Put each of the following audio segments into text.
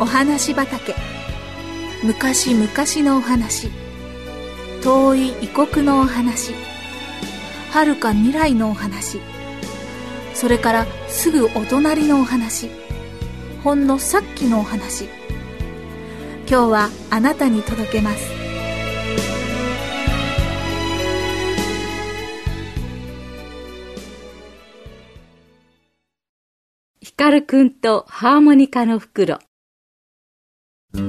お話畑。昔々のお話。遠い異国のお話。遥か未来のお話。それからすぐお隣のお話。ほんのさっきのお話。今日はあなたに届けます。ヒカルくんとハーモニカの袋。ヒ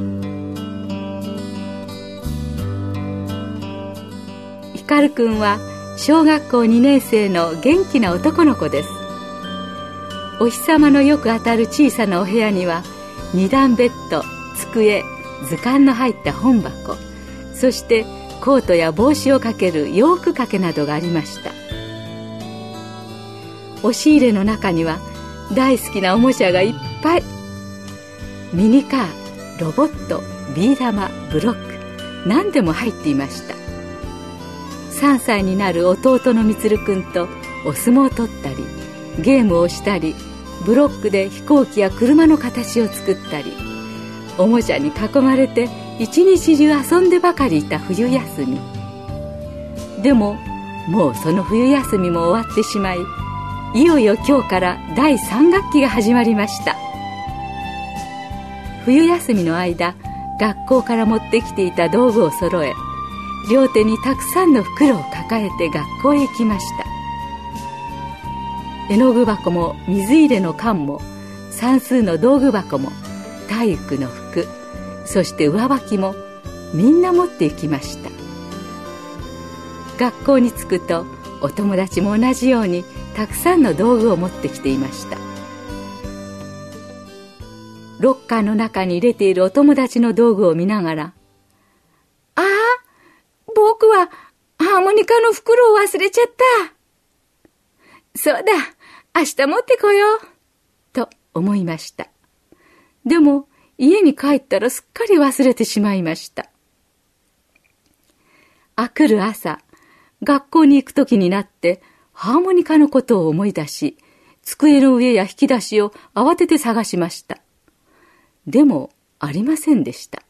カルくんは小学校2年生の元気な男の子です。お日様のよく当たる小さなお部屋には二段ベッド机図鑑の入った本箱そしてコートや帽子をかける洋服掛けなどがありました。押し入れの中には大好きなおもちゃがいっぱい。ミニカー。ロボットビー玉ブロック何でも入っていました。3歳になる弟のみつるくんとお相撲を取ったりゲームをしたりブロックで飛行機や車の形を作ったりおもちゃに囲まれて一日中遊んでばかりいた冬休み。でももうその冬休みも終わってしまいいよいよ今日から第3学期が始まりました。冬休みの間学校から持ってきていた道具を揃え両手にたくさんの袋を抱えて学校へ行きました。絵の具箱も水入れの缶も算数の道具箱も体育の服そして上履きもみんな持って行きました。学校に着くとお友達も同じようにたくさんの道具を持ってきていました。ロッカーの中に入れているお友達の道具を見ながら「ああ僕はハーモニカの袋を忘れちゃった」「そうだ明日持ってこよう」と思いました。でも家に帰ったらすっかり忘れてしまいました。あくる朝学校に行く時になってハーモニカのことを思い出し机の上や引き出しを慌てて探しました。でもありませんでした。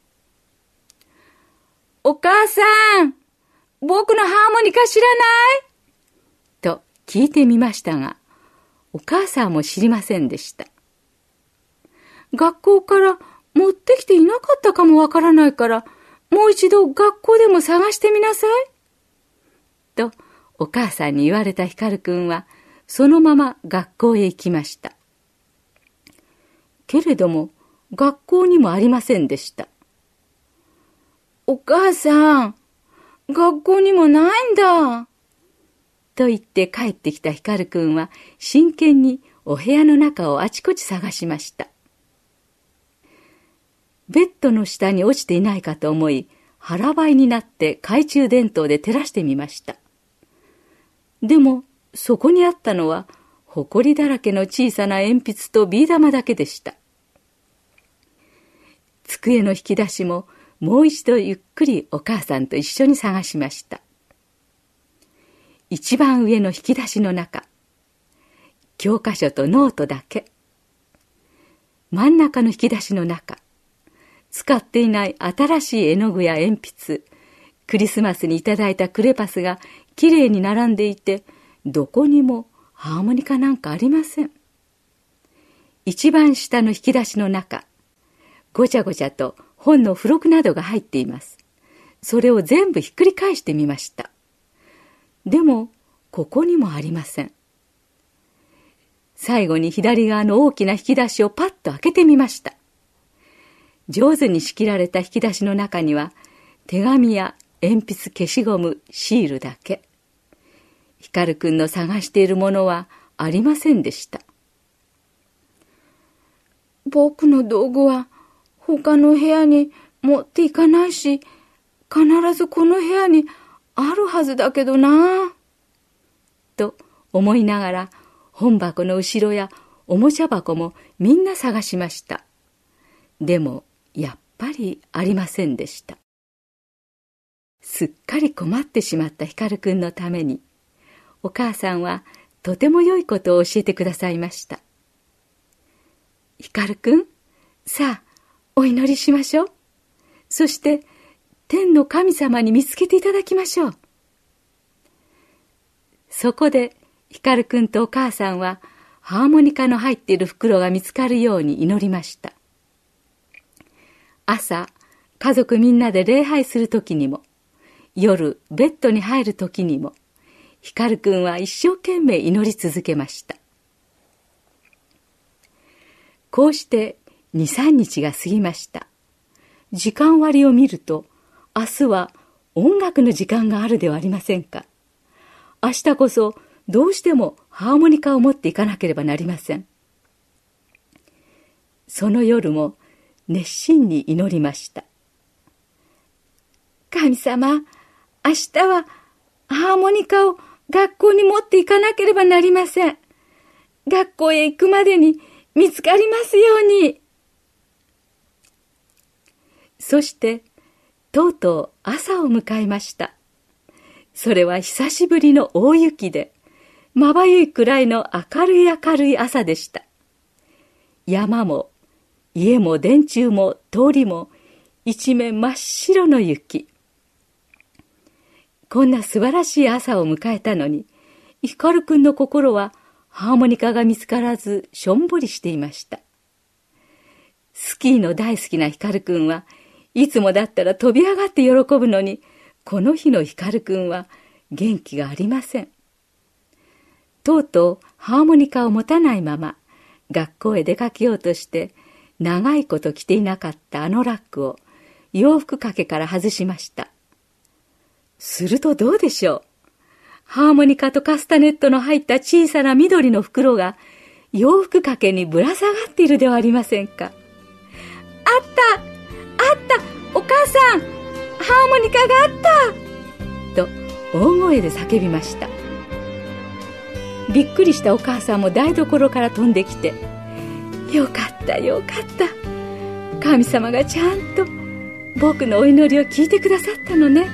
お母さん僕のハーモニカ知らない？と聞いてみましたが、お母さんも知りませんでした。学校から持ってきていなかったかもわからないから、もう一度学校でも探してみなさい？と、お母さんに言われたヒカルくんは、そのまま学校へ行きました。けれども、学校にもありませんでした。お母さん、学校にもないんだ。と言って帰ってきたヒカルくんは真剣にお部屋の中をあちこち探しました。ベッドの下に落ちていないかと思い腹ばいになって懐中電灯で照らしてみました。でもそこにあったのは埃だらけの小さな鉛筆とビー玉だけでした。机の引き出しももう一度ゆっくりお母さんと一緒に探しました。一番上の引き出しの中、教科書とノートだけ。真ん中の引き出しの中、使っていない新しい絵の具や鉛筆、クリスマスにいただいたクレパスがきれいに並んでいて、どこにもハーモニカなんかありません。一番下の引き出しの中、ごちゃごちゃと本の付録などが入っています。それを全部ひっくり返してみました。でも、ここにもありません。最後に左側の大きな引き出しをパッと開けてみました。上手に仕切られた引き出しの中には、手紙や鉛筆消しゴム、シールだけ。ヒカルくんの探しているものはありませんでした。僕の道具は他の部屋に持っていかないし、必ずこの部屋にあるはずだけどなと思いながら本箱の後ろやおもちゃ箱もみんな探しました。でもやっぱりありませんでした。すっかり困ってしまったヒカルくんのためにお母さんはとても良いことを教えてくださいました。ヒカルくん、さあ、お祈りしましょう。そして、天の神様に見つけていただきましょう。そこで、ヒカルくんとお母さんは、ハーモニカの入っている袋が見つかるように祈りました。朝、家族みんなで礼拝するときにも、夜、ベッドに入るときにも、ヒカルくんは一生懸命祈り続けました。こうして2、3日が過ぎました。時間割を見ると、明日は音楽の時間があるではありませんか。明日こそどうしてもハーモニカを持っていかなければなりません。その夜も熱心に祈りました。神様、明日はハーモニカを学校に持っていかなければなりません。学校へ行くまでに見つかりますように。そして、とうとう朝を迎えました。それは久しぶりの大雪で、まばゆいくらいの明るい明るい朝でした。山も、家も電柱も通りも、一面真っ白の雪。こんな素晴らしい朝を迎えたのに、ヒカルくんの心はハーモニカが見つからずしょんぼりしていました。スキーの大好きなヒカルくんはいつもだったら飛び上がって喜ぶのに、この日のヒカルくんは元気がありません。とうとうハーモニカを持たないまま学校へ出かけようとして長いこと着ていなかったあのラックを洋服掛けから外しました。するとどうでしょう？ハーモニカとカスタネットの入った小さな緑の袋が洋服掛けにぶら下がっているではありませんか。あったったお母さんハーモニカがあったと大声で叫びました。びっくりしたお母さんも台所から飛んできて、よかったよかった。神様がちゃんと僕のお祈りを聞いてくださったのね。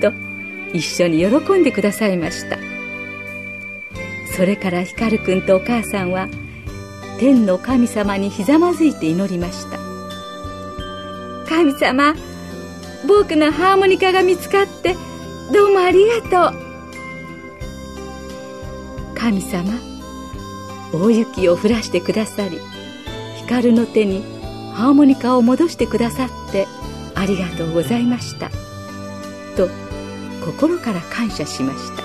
と一緒に喜んでくださいましたそれから光くんとお母さんは天の神様にひざまずいて祈りました神様僕のハーモニカが見つかってどうもありがとう。神様大雪を降らしてくださり光の手にハーモニカを戻してくださってありがとうございました。と心から感謝しました。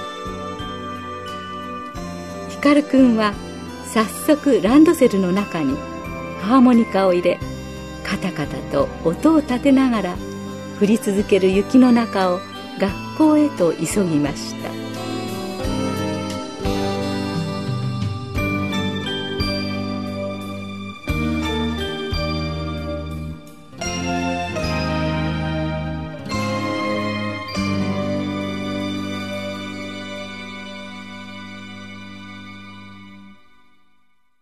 ヒカルくんは早速ランドセルの中にハーモニカを入れカタカタと音を立てながら降り続ける雪の中を学校へと急ぎました。